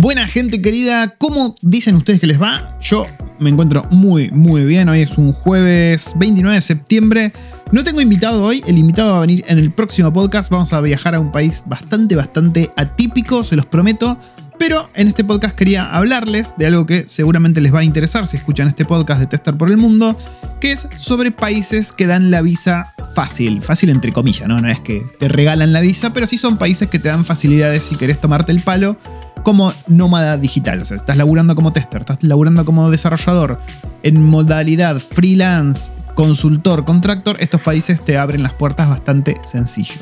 Buena gente querida, ¿cómo dicen ustedes que les va? Yo me encuentro muy, muy bien. Hoy es un jueves 29 de septiembre. No tengo invitado hoy, el invitado va a venir en el próximo podcast. Vamos a viajar a un país bastante, bastante atípico, se los prometo. Pero en este podcast quería hablarles de algo que seguramente les va a interesar si escuchan este podcast de Tester por el Mundo, que es sobre países que dan la visa fácil. Fácil entre comillas, ¿no? No es que te regalan la visa, pero sí son países que te dan facilidades si querés tomarte el palo como nómada digital. O sea, estás laburando como tester, estás laburando como desarrollador en modalidad freelance, consultor, contractor, estos países te abren las puertas bastante sencillo.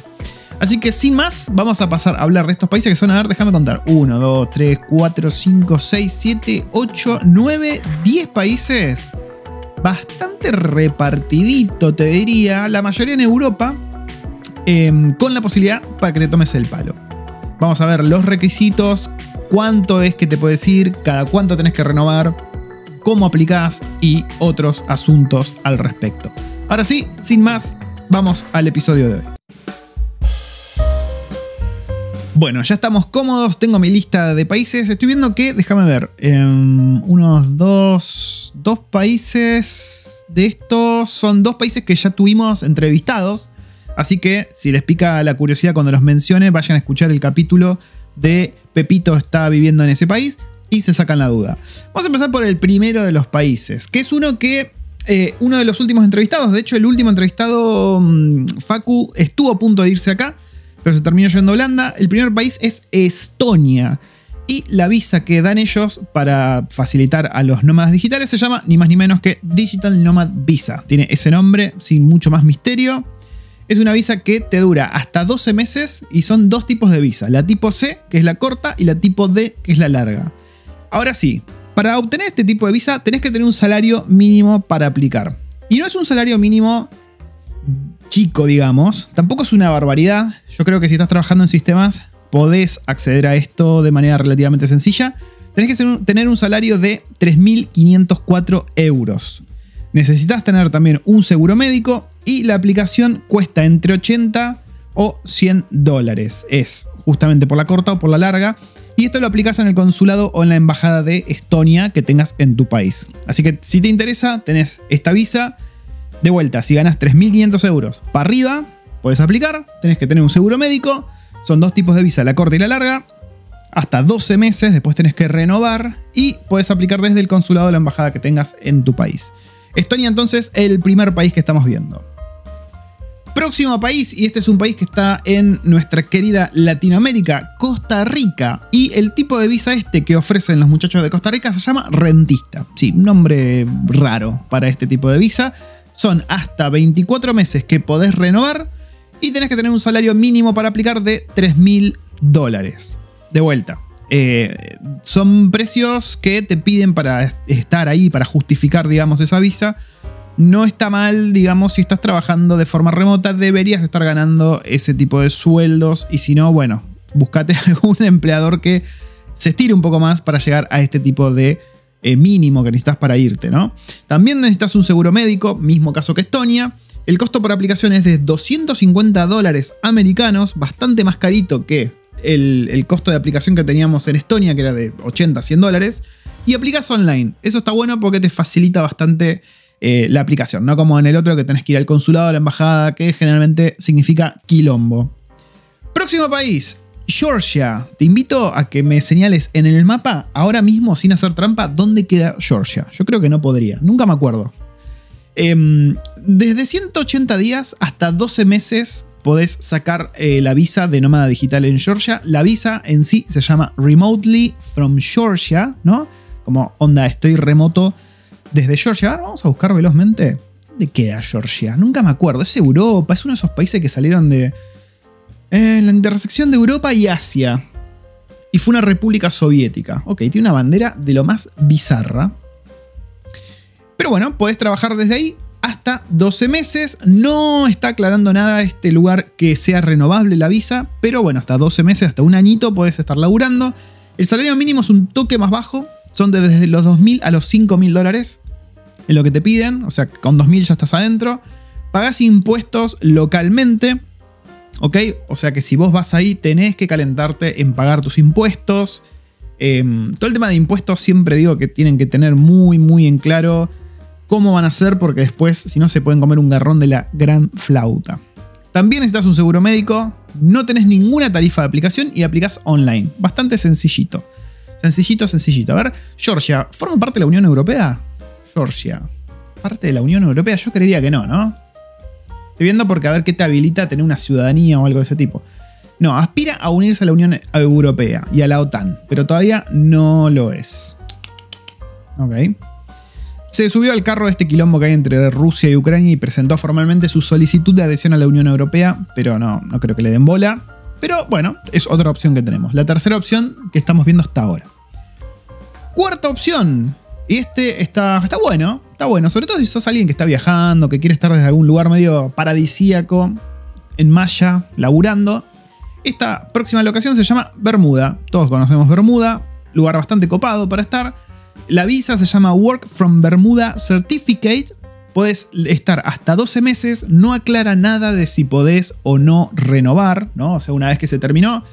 Así que sin más, vamos a pasar a hablar de estos países que son, a ver, déjame contar, 1, 2, 3, 4, 5, 6, 7, 8, 9, 10 países. Bastante repartidito, te diría, la mayoría en Europa, eh, con la posibilidad para que te tomes el palo. Vamos a ver los requisitos, cuánto es que te puedes ir, cada cuánto tenés que renovar, cómo aplicás y otros asuntos al respecto. Ahora sí, sin más, vamos al episodio de hoy. Bueno, ya estamos cómodos, tengo mi lista de países. Estoy viendo que, déjame ver, em, unos dos, dos países de estos son dos países que ya tuvimos entrevistados. Así que si les pica la curiosidad cuando los mencione, vayan a escuchar el capítulo de Pepito está viviendo en ese país y se sacan la duda. Vamos a empezar por el primero de los países, que es uno que eh, uno de los últimos entrevistados, de hecho el último entrevistado, mm, Facu, estuvo a punto de irse acá, pero se terminó yendo a Holanda. El primer país es Estonia. Y la visa que dan ellos para facilitar a los nómadas digitales se llama ni más ni menos que Digital Nomad Visa. Tiene ese nombre sin mucho más misterio. Es una visa que te dura hasta 12 meses y son dos tipos de visa. La tipo C, que es la corta, y la tipo D, que es la larga. Ahora sí, para obtener este tipo de visa tenés que tener un salario mínimo para aplicar. Y no es un salario mínimo chico, digamos. Tampoco es una barbaridad. Yo creo que si estás trabajando en sistemas podés acceder a esto de manera relativamente sencilla. Tenés que tener un salario de 3.504 euros. Necesitas tener también un seguro médico y la aplicación cuesta entre 80 o 100 dólares. Es justamente por la corta o por la larga. Y esto lo aplicas en el consulado o en la embajada de Estonia que tengas en tu país. Así que si te interesa, tenés esta visa. De vuelta, si ganas 3.500 euros para arriba, puedes aplicar. Tenés que tener un seguro médico. Son dos tipos de visa, la corta y la larga. Hasta 12 meses, después tenés que renovar y puedes aplicar desde el consulado o la embajada que tengas en tu país. Estonia entonces el primer país que estamos viendo. Próximo país, y este es un país que está en nuestra querida Latinoamérica, Costa Rica. Y el tipo de visa este que ofrecen los muchachos de Costa Rica se llama rentista. Sí, nombre raro para este tipo de visa. Son hasta 24 meses que podés renovar y tenés que tener un salario mínimo para aplicar de 3.000 dólares. De vuelta, eh, son precios que te piden para estar ahí, para justificar, digamos, esa visa. No está mal, digamos, si estás trabajando de forma remota, deberías estar ganando ese tipo de sueldos. Y si no, bueno, búscate algún empleador que se estire un poco más para llegar a este tipo de eh, mínimo que necesitas para irte, ¿no? También necesitas un seguro médico, mismo caso que Estonia. El costo por aplicación es de 250 dólares americanos, bastante más carito que el, costo de aplicación que teníamos en Estonia, que era de 80, 100 dólares, y aplicas online. Eso está bueno porque te facilita bastante eh, la aplicación, no como en el otro que tenés que ir al consulado, a la embajada, que generalmente significa quilombo. Próximo país, Georgia. Te invito a que me señales en el mapa, ahora mismo, sin hacer trampa, dónde queda Georgia. Yo creo que no podría, nunca me acuerdo. Em, desde 180 días hasta 12 meses podés sacar eh, la visa de nómada digital en Georgia. La visa en sí se llama Remotely from Georgia, ¿no? Como onda, estoy remoto desde Georgia. Vamos a buscar velozmente. ¿Dónde queda Georgia? Nunca me acuerdo. Es Europa, es uno de esos países que salieron de eh, la intersección de Europa y Asia. Y fue una república soviética. Ok, tiene una bandera de lo más bizarra. Pero bueno, podés trabajar desde ahí hasta 12 meses. No está aclarando nada este lugar que sea renovable la visa, pero bueno, hasta 12 meses, hasta un añito puedes estar laburando. El salario mínimo es un toque más bajo, son desde los 2.000 a los 5.000 dólares en lo que te piden, o sea, con 2.000 ya estás adentro. Pagás impuestos localmente, ¿ok? O sea que si vos vas ahí tenés que calentarte en pagar tus impuestos. Em, todo el tema de impuestos siempre digo que tienen que tener muy, muy en claro cómo van a ser, porque después, si no, se pueden comer un garrón de la gran flauta. También necesitas un seguro médico, no tenés ninguna tarifa de aplicación y aplicás online. Bastante sencillito. Sencillito, sencillito. A ver, Georgia, ¿forma parte de la Unión Europea? Georgia, ¿parte de la Unión Europea? Yo creería que no, ¿no? Estoy viendo porque a ver qué te habilita a tener una ciudadanía o algo de ese tipo. No, aspira a unirse a la Unión Europea y a la OTAN, pero todavía no lo es. Ok. Se subió al carro de este quilombo que hay entre Rusia y Ucrania y presentó formalmente su solicitud de adhesión a la Unión Europea, pero no, no creo que le den bola. Pero bueno, es otra opción que tenemos. La tercera opción que estamos viendo hasta ahora. Cuarta opción. Y este está, está bueno, está bueno. Sobre todo si sos alguien que está viajando, que quiere estar desde algún lugar medio paradisíaco, en Maya, laburando. Esta próxima locación se llama Bermuda. Todos conocemos Bermuda, lugar bastante copado para estar. La visa se llama Work from Bermuda Certificate. Podés estar hasta 12 meses, no aclara nada de si podés o no renovar, ¿no? O sea, una vez que se terminó,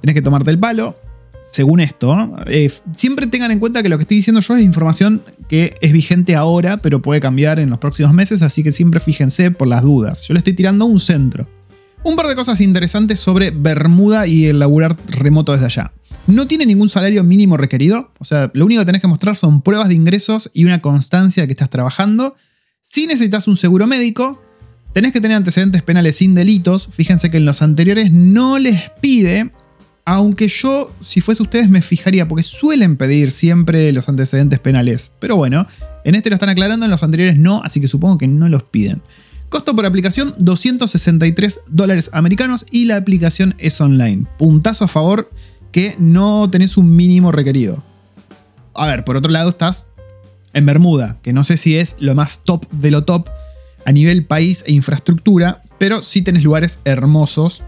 tenés que tomarte el palo. Según esto, eh, siempre tengan en cuenta que lo que estoy diciendo yo es información que es vigente ahora, pero puede cambiar en los próximos meses, así que siempre fíjense por las dudas. Yo le estoy tirando un centro. Un par de cosas interesantes sobre Bermuda y el laburar remoto desde allá. No tiene ningún salario mínimo requerido, o sea, lo único que tenés que mostrar son pruebas de ingresos y una constancia de que estás trabajando. Si necesitas un seguro médico, tenés que tener antecedentes penales sin delitos. Fíjense que en los anteriores no les pide, aunque yo, si fuese ustedes, me fijaría, porque suelen pedir siempre los antecedentes penales. Pero bueno, en este lo están aclarando, en los anteriores no, así que supongo que no los piden. Costo por aplicación 263 dólares americanos y la aplicación es online. Puntazo a favor que no tenés un mínimo requerido. A ver, por otro lado estás en Bermuda, que no sé si es lo más top de lo top a nivel país e infraestructura, pero sí tenés lugares hermosos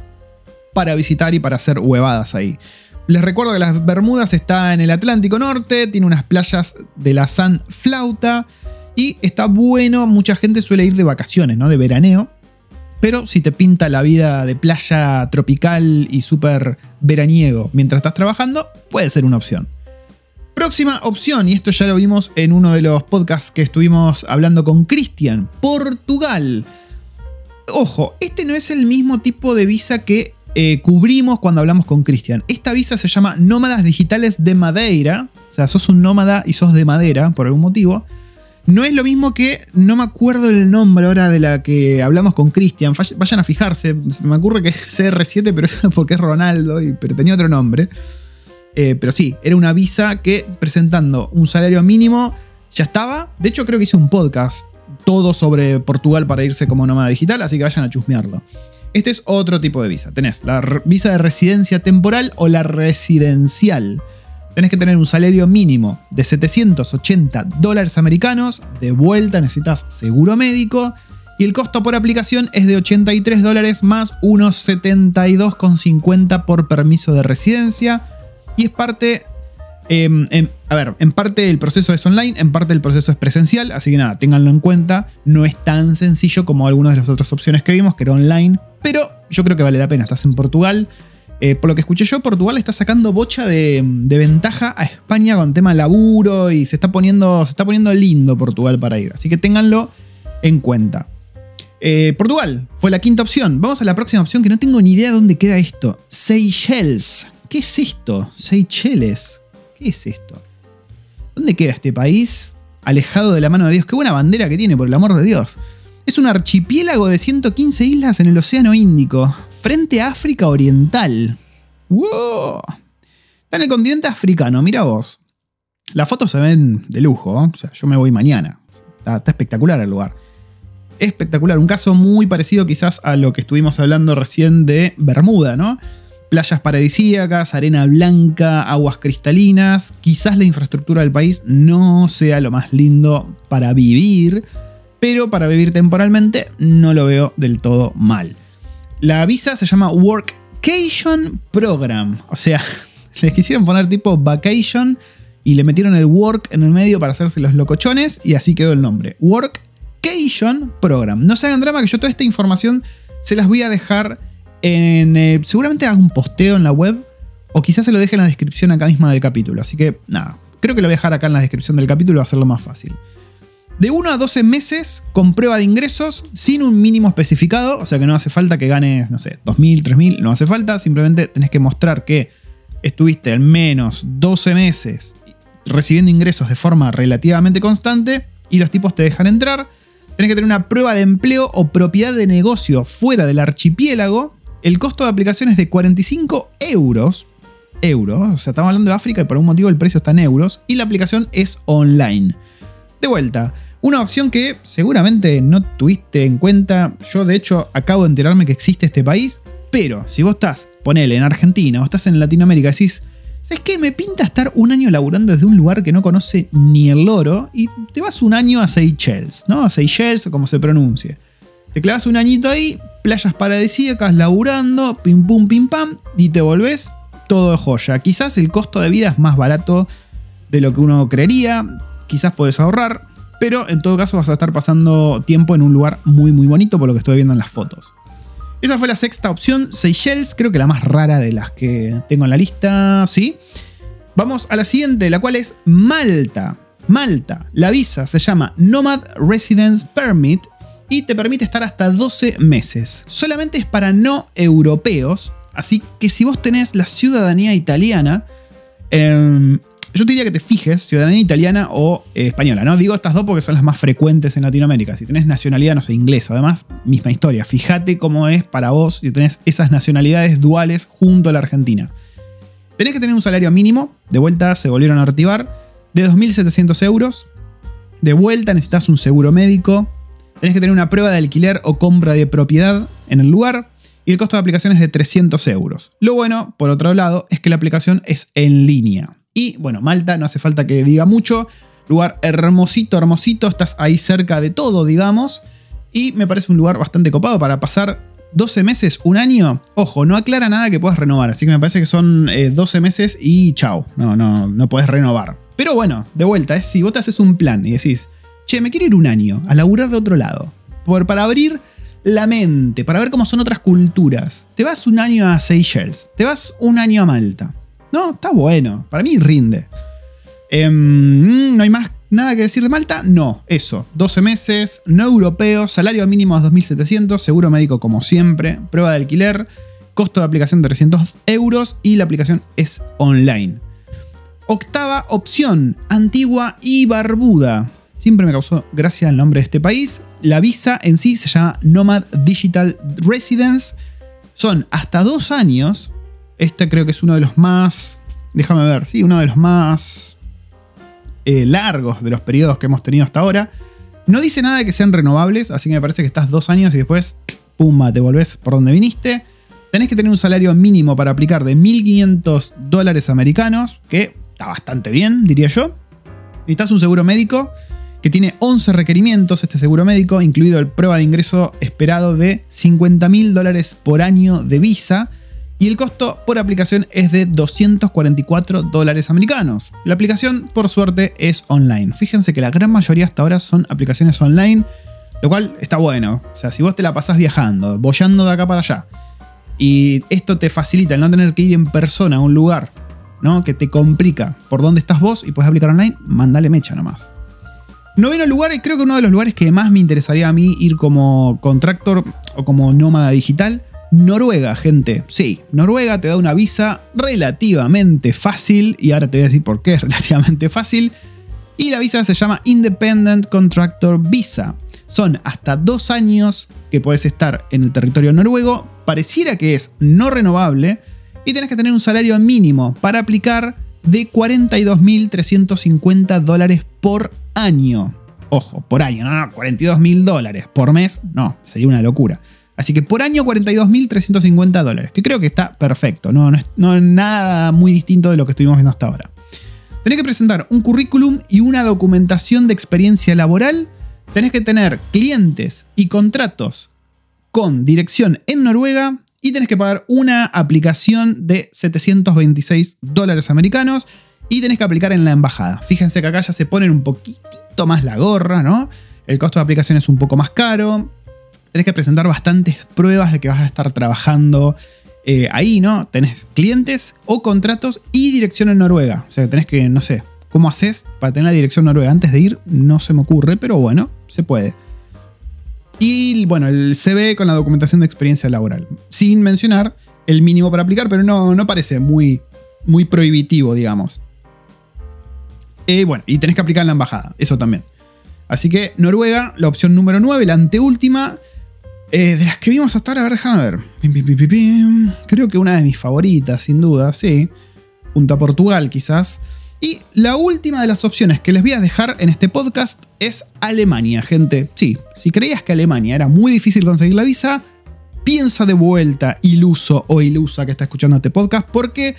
para visitar y para hacer huevadas ahí. Les recuerdo que las Bermudas está en el Atlántico Norte, tiene unas playas de la San Flauta, y está bueno, mucha gente suele ir de vacaciones, ¿no? De veraneo. Pero si te pinta la vida de playa tropical y súper veraniego mientras estás trabajando, puede ser una opción. Próxima opción, y esto ya lo vimos en uno de los podcasts que estuvimos hablando con Cristian, Portugal. Ojo, este no es el mismo tipo de visa que eh, cubrimos cuando hablamos con Cristian. Esta visa se llama Nómadas Digitales de Madeira. O sea, sos un nómada y sos de madera por algún motivo. No es lo mismo que, no me acuerdo el nombre ahora de la que hablamos con Cristian, vayan a fijarse, me ocurre que es CR7, pero es porque es Ronaldo, pero tenía otro nombre. Eh, pero sí, era una visa que presentando un salario mínimo ya estaba. De hecho, creo que hice un podcast todo sobre Portugal para irse como nómada digital, así que vayan a chusmearlo. Este es otro tipo de visa. Tenés la visa de residencia temporal o la residencial tenés que tener un salario mínimo de 780 dólares americanos, de vuelta necesitas seguro médico y el costo por aplicación es de 83 dólares más unos 72,50 por permiso de residencia y es parte... Em, a ver, en parte el proceso es online, en parte el proceso es presencial, así que nada, ténganlo en cuenta. No es tan sencillo como algunas de las otras opciones que vimos, que era online, pero yo creo que vale la pena. Estás en Portugal, eh, por lo que escuché yo, Portugal está sacando bocha de, ventaja a España con tema laburo y se está, poniendo, se está poniendo lindo Portugal para ir. Así que ténganlo en cuenta. Eh, Portugal fue la quinta opción. Vamos a la próxima opción que no tengo ni idea dónde queda esto. Seychelles. ¿Qué es esto? Seychelles. ¿Qué es esto? ¿Dónde queda este país? Alejado de la mano de Dios. Qué buena bandera que tiene, por el amor de Dios. Es un archipiélago de 115 islas en el Océano Índico frente a África Oriental. ¡Wow! Está en el continente africano, mira vos. Las fotos se ven de lujo, o sea, yo me voy mañana. Está, espectacular el lugar. Espectacular, un caso muy parecido quizás a lo que estuvimos hablando recién de Bermuda, ¿no? Playas paradisíacas, arena blanca, aguas cristalinas. Quizás la infraestructura del país no sea lo más lindo para vivir, pero para vivir temporalmente no lo veo del todo mal. La visa se llama Workation Program. O sea, les quisieron poner tipo vacation y le metieron el work en el medio para hacerse los locochones y así quedó el nombre. Workation Program. No se hagan drama que yo toda esta información se las voy a dejar en... seguramente hago un posteo en la web O quizás se lo deje en la descripción acá misma del capítulo. Así que nada, creo que lo voy a dejar acá en la descripción del capítulo, va a hacerlo más fácil. De 1 a 12 meses con prueba de ingresos sin un mínimo especificado, o sea que no hace falta que ganes, no sé, 2.000, 3.000, no hace falta, simplemente tenés que mostrar que estuviste al menos 12 meses recibiendo ingresos de forma relativamente constante y los tipos te dejan entrar. Tenés que tener una prueba de empleo o propiedad de negocio fuera del archipiélago. El costo de aplicación es de 45 euros. Euros, o sea, estamos hablando de África y por algún motivo el precio está en euros. Y la aplicación es online. De vuelta, una opción que seguramente no tuviste en cuenta. Yo, de hecho, acabo de enterarme que existe este país. Pero si vos estás, ponele, en Argentina o estás en Latinoamérica, decís, ¿sabes qué? Me pinta estar un año laburando desde un lugar que no conoce ni el loro y te vas un año a Seychelles, ¿no? A Seychelles como se pronuncie. Te clavas un añito ahí, playas paradisíacas, laburando, pim pum pim pam, y te volvés todo joya. Quizás el costo de vida es más barato de lo que uno creería, quizás puedes ahorrar, pero en todo caso vas a estar pasando tiempo en un lugar muy muy bonito por lo que estoy viendo en las fotos. Esa fue la sexta opción, Seychelles, creo que la más rara de las que tengo en la lista, ¿sí? Vamos a la siguiente, la cual es Malta. Malta, la visa se llama Nomad Residence Permit y te permite estar hasta 12 meses. Solamente es para no europeos, así que si vos tenés la ciudadanía italiana, eh, yo te diría que te fijes, ciudadanía italiana o eh, española, ¿no? Digo estas dos porque son las más frecuentes en Latinoamérica. Si tenés nacionalidad, no sé, inglesa, además, misma historia. Fíjate cómo es para vos si tenés esas nacionalidades duales junto a la Argentina. Tenés que tener un salario mínimo, de vuelta se volvieron a activar, de 2.700 euros. De vuelta necesitas un seguro médico. Tenés que tener una prueba de alquiler o compra de propiedad en el lugar. Y el costo de aplicación es de 300 euros. Lo bueno, por otro lado, es que la aplicación es en línea. Y bueno, Malta, no hace falta que diga mucho. Lugar hermosito, hermosito. Estás ahí cerca de todo, digamos. Y me parece un lugar bastante copado para pasar 12 meses, un año. Ojo, no aclara nada que puedas renovar. Así que me parece que son 12 eh, meses y chao. No, no, no puedes renovar. Pero bueno, de vuelta, es si vos te haces un plan y decís, che, me quiero ir un año a laburar de otro lado. Por, para abrir la mente, para ver cómo son otras culturas. Te vas un año a Seychelles, te vas un año a Malta. No, está bueno. Para mí rinde. Em, no hay más nada que decir de Malta. No, eso. 12 meses, no europeo, salario mínimo a 2.700, seguro médico como siempre, prueba de alquiler, costo de aplicación de 300 euros y la aplicación es online. Octava opción, Antigua y Barbuda. Siempre me causó gracia el nombre de este país. La visa en sí se llama Nomad Digital Residence. Son hasta dos años este creo que es uno de los más, déjame ver, sí, uno de los más eh, largos de los periodos que hemos tenido hasta ahora. No dice nada de que sean renovables, así que me parece que estás dos años y después, pumba, te volvés por donde viniste. Tenés que tener un salario mínimo para aplicar de 1.500 dólares americanos, que está bastante bien, diría yo. Necesitas un seguro médico que tiene 11 requerimientos, este seguro médico, incluido el prueba de ingreso esperado de 50.000 dólares por año de visa y el costo por aplicación es de 244 dólares americanos. La aplicación, por suerte, es online. Fíjense que la gran mayoría hasta ahora son aplicaciones online, lo cual está bueno. O sea, si vos te la pasás viajando, bollando de acá para allá, y esto te facilita el no tener que ir en persona a un lugar, ¿no? Que te complica por dónde estás vos y puedes aplicar online, mandale mecha nomás. Noveno lugar, creo que uno de los lugares que más me interesaría a mí ir como contractor o como nómada digital, Noruega, gente. Sí, Noruega te da una visa relativamente fácil. Y ahora te voy a decir por qué es relativamente fácil. Y la visa se llama Independent Contractor Visa. Son hasta dos años que puedes estar en el territorio noruego. Pareciera que es no renovable. Y tienes que tener un salario mínimo para aplicar de 42.350 dólares por año. Ojo, por año, no, no 42.000 dólares por mes. No, sería una locura. Así que por año 42.350 dólares, que creo que está perfecto, no, es, nada muy distinto de lo que estuvimos viendo hasta ahora. Tenés que presentar un currículum y una documentación de experiencia laboral. Tenés que tener clientes y contratos con dirección en Noruega y tenés que pagar una aplicación de 726 dólares americanos y tenés que aplicar en la embajada. Fíjense que acá ya se ponen un poquitito más la gorra, ¿no? El costo de aplicación es un poco más caro, tenés que presentar bastantes pruebas de que vas a estar trabajando eh, ahí, ¿no? Tenés clientes o contratos y dirección en Noruega. O sea, tenés que, no sé, ¿cómo haces para tener la dirección Noruega? Antes de ir, no se me ocurre, pero bueno, se puede. Y bueno, el CV con la documentación de experiencia laboral. Sin mencionar el mínimo para aplicar, pero no, no parece muy, muy prohibitivo, digamos. Eh, bueno, y tenés que aplicar en la embajada, eso también. Así que Noruega, la opción número 9, la anteúltima. Eh, de las que vimos hasta ahora, a ver, déjame ver. Creo que una de mis favoritas, sin duda, sí. Junto a Portugal, quizás. Y la última de las opciones que les voy a dejar en este podcast es Alemania, gente. Sí, si creías que Alemania era muy difícil conseguir la visa, piensa de vuelta, iluso o ilusa que está escuchando este podcast, porque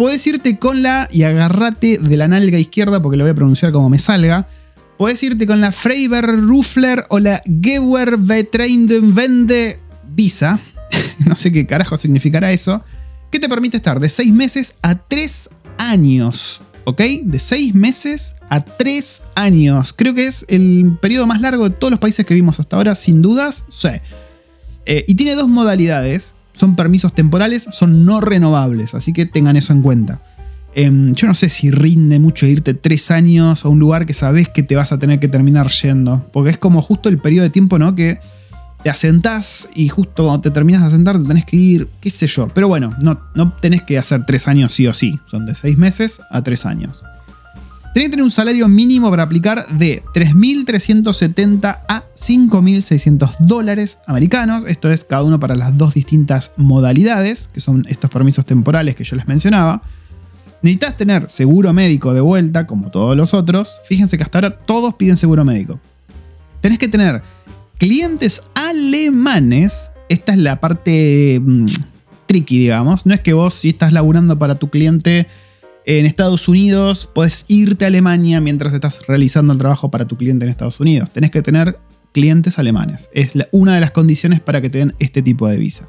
Podés irte con la, y agárrate de la nalga izquierda porque lo voy a pronunciar como me salga. Podés irte con la Freiber Ruffler o la Gewer Vende Visa. no sé qué carajo significará eso. Que te permite estar de 6 meses a 3 años. ¿Ok? De 6 meses a 3 años. Creo que es el periodo más largo de todos los países que vimos hasta ahora, sin dudas. Sí. Eh, y tiene dos modalidades son permisos temporales, son no renovables, así que tengan eso en cuenta. Em, yo no sé si rinde mucho irte tres años a un lugar que sabes que te vas a tener que terminar yendo, porque es como justo el periodo de tiempo, ¿no? Que te asentás y justo cuando te terminas de asentar te tenés que ir, qué sé yo. Pero bueno, no, no tenés que hacer tres años sí o sí, son de seis meses a tres años. Tenés que tener un salario mínimo para aplicar de 3.370 a 5.600 dólares americanos. Esto es cada uno para las dos distintas modalidades, que son estos permisos temporales que yo les mencionaba. Necesitas tener seguro médico de vuelta, como todos los otros. Fíjense que hasta ahora todos piden seguro médico. Tenés que tener clientes alemanes. Esta es la parte mm, tricky, digamos. No es que vos, si estás laburando para tu cliente en Estados Unidos, puedes irte a Alemania mientras estás realizando el trabajo para tu cliente en Estados Unidos. Tenés que tener clientes alemanes. Es una de las condiciones para que te den este tipo de visa.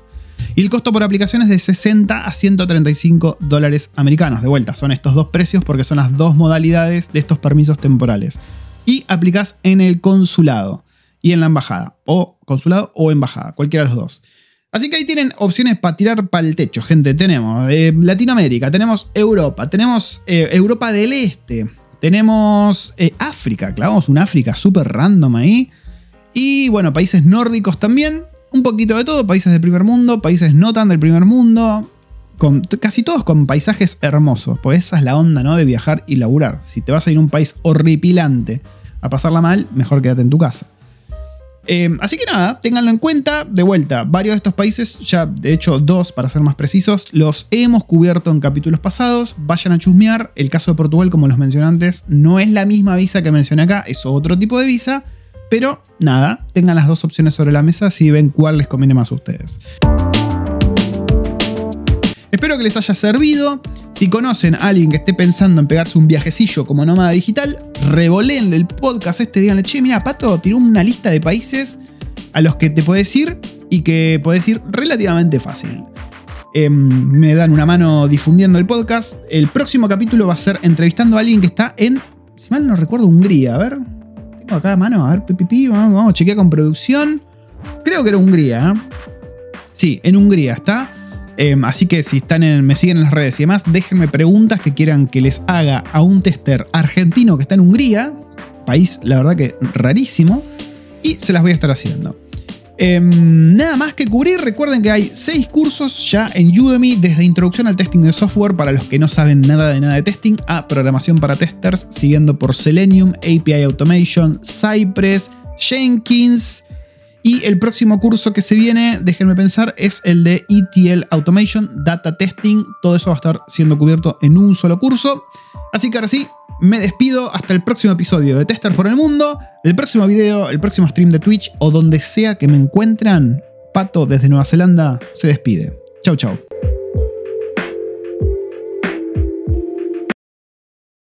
Y el costo por aplicación es de 60 a 135 dólares americanos. De vuelta, son estos dos precios porque son las dos modalidades de estos permisos temporales. Y aplicas en el consulado y en la embajada. O consulado o embajada, cualquiera de los dos. Así que ahí tienen opciones para tirar para el techo, gente. Tenemos eh, Latinoamérica, tenemos Europa, tenemos eh, Europa del Este, tenemos eh, África, clavamos un África súper random ahí. Y bueno, países nórdicos también, un poquito de todo, países del primer mundo, países no tan del primer mundo, con, casi todos con paisajes hermosos, pues esa es la onda, ¿no? De viajar y laburar. Si te vas a ir a un país horripilante a pasarla mal, mejor quédate en tu casa. Em, así que nada, ténganlo en cuenta. De vuelta, varios de estos países, ya de hecho dos para ser más precisos, los hemos cubierto en capítulos pasados. Vayan a chusmear. El caso de Portugal, como los mencioné antes, no es la misma visa que mencioné acá, es otro tipo de visa. Pero nada, tengan las dos opciones sobre la mesa si ven cuál les conviene más a ustedes. Espero que les haya servido. Si conocen a alguien que esté pensando en pegarse un viajecillo como nómada digital, revoleen el podcast este, díganle, che, mira, Pato tiró una lista de países a los que te puedes ir y que puedes ir relativamente fácil. Em, me dan una mano difundiendo el podcast. El próximo capítulo va a ser entrevistando a alguien que está en, si mal no recuerdo, Hungría. A ver, tengo acá a mano, a ver, pipipi, vamos, vamos, chequear con producción. Creo que era Hungría. ¿eh? Sí, en Hungría está. Em, así que si están en, me siguen en las redes y demás, déjenme preguntas que quieran que les haga a un tester argentino que está en Hungría, país la verdad que rarísimo, y se las voy a estar haciendo. Em, nada más que cubrir, recuerden que hay 6 cursos ya en Udemy desde introducción al testing de software para los que no saben nada de nada de testing a programación para testers, siguiendo por Selenium, API Automation, Cypress, Jenkins, y el próximo curso que se viene, déjenme pensar, es el de ETL Automation, Data Testing. Todo eso va a estar siendo cubierto en un solo curso. Así que ahora sí, me despido hasta el próximo episodio de Tester por el Mundo, el próximo video, el próximo stream de Twitch o donde sea que me encuentran. Pato desde Nueva Zelanda se despide. Chau, chau.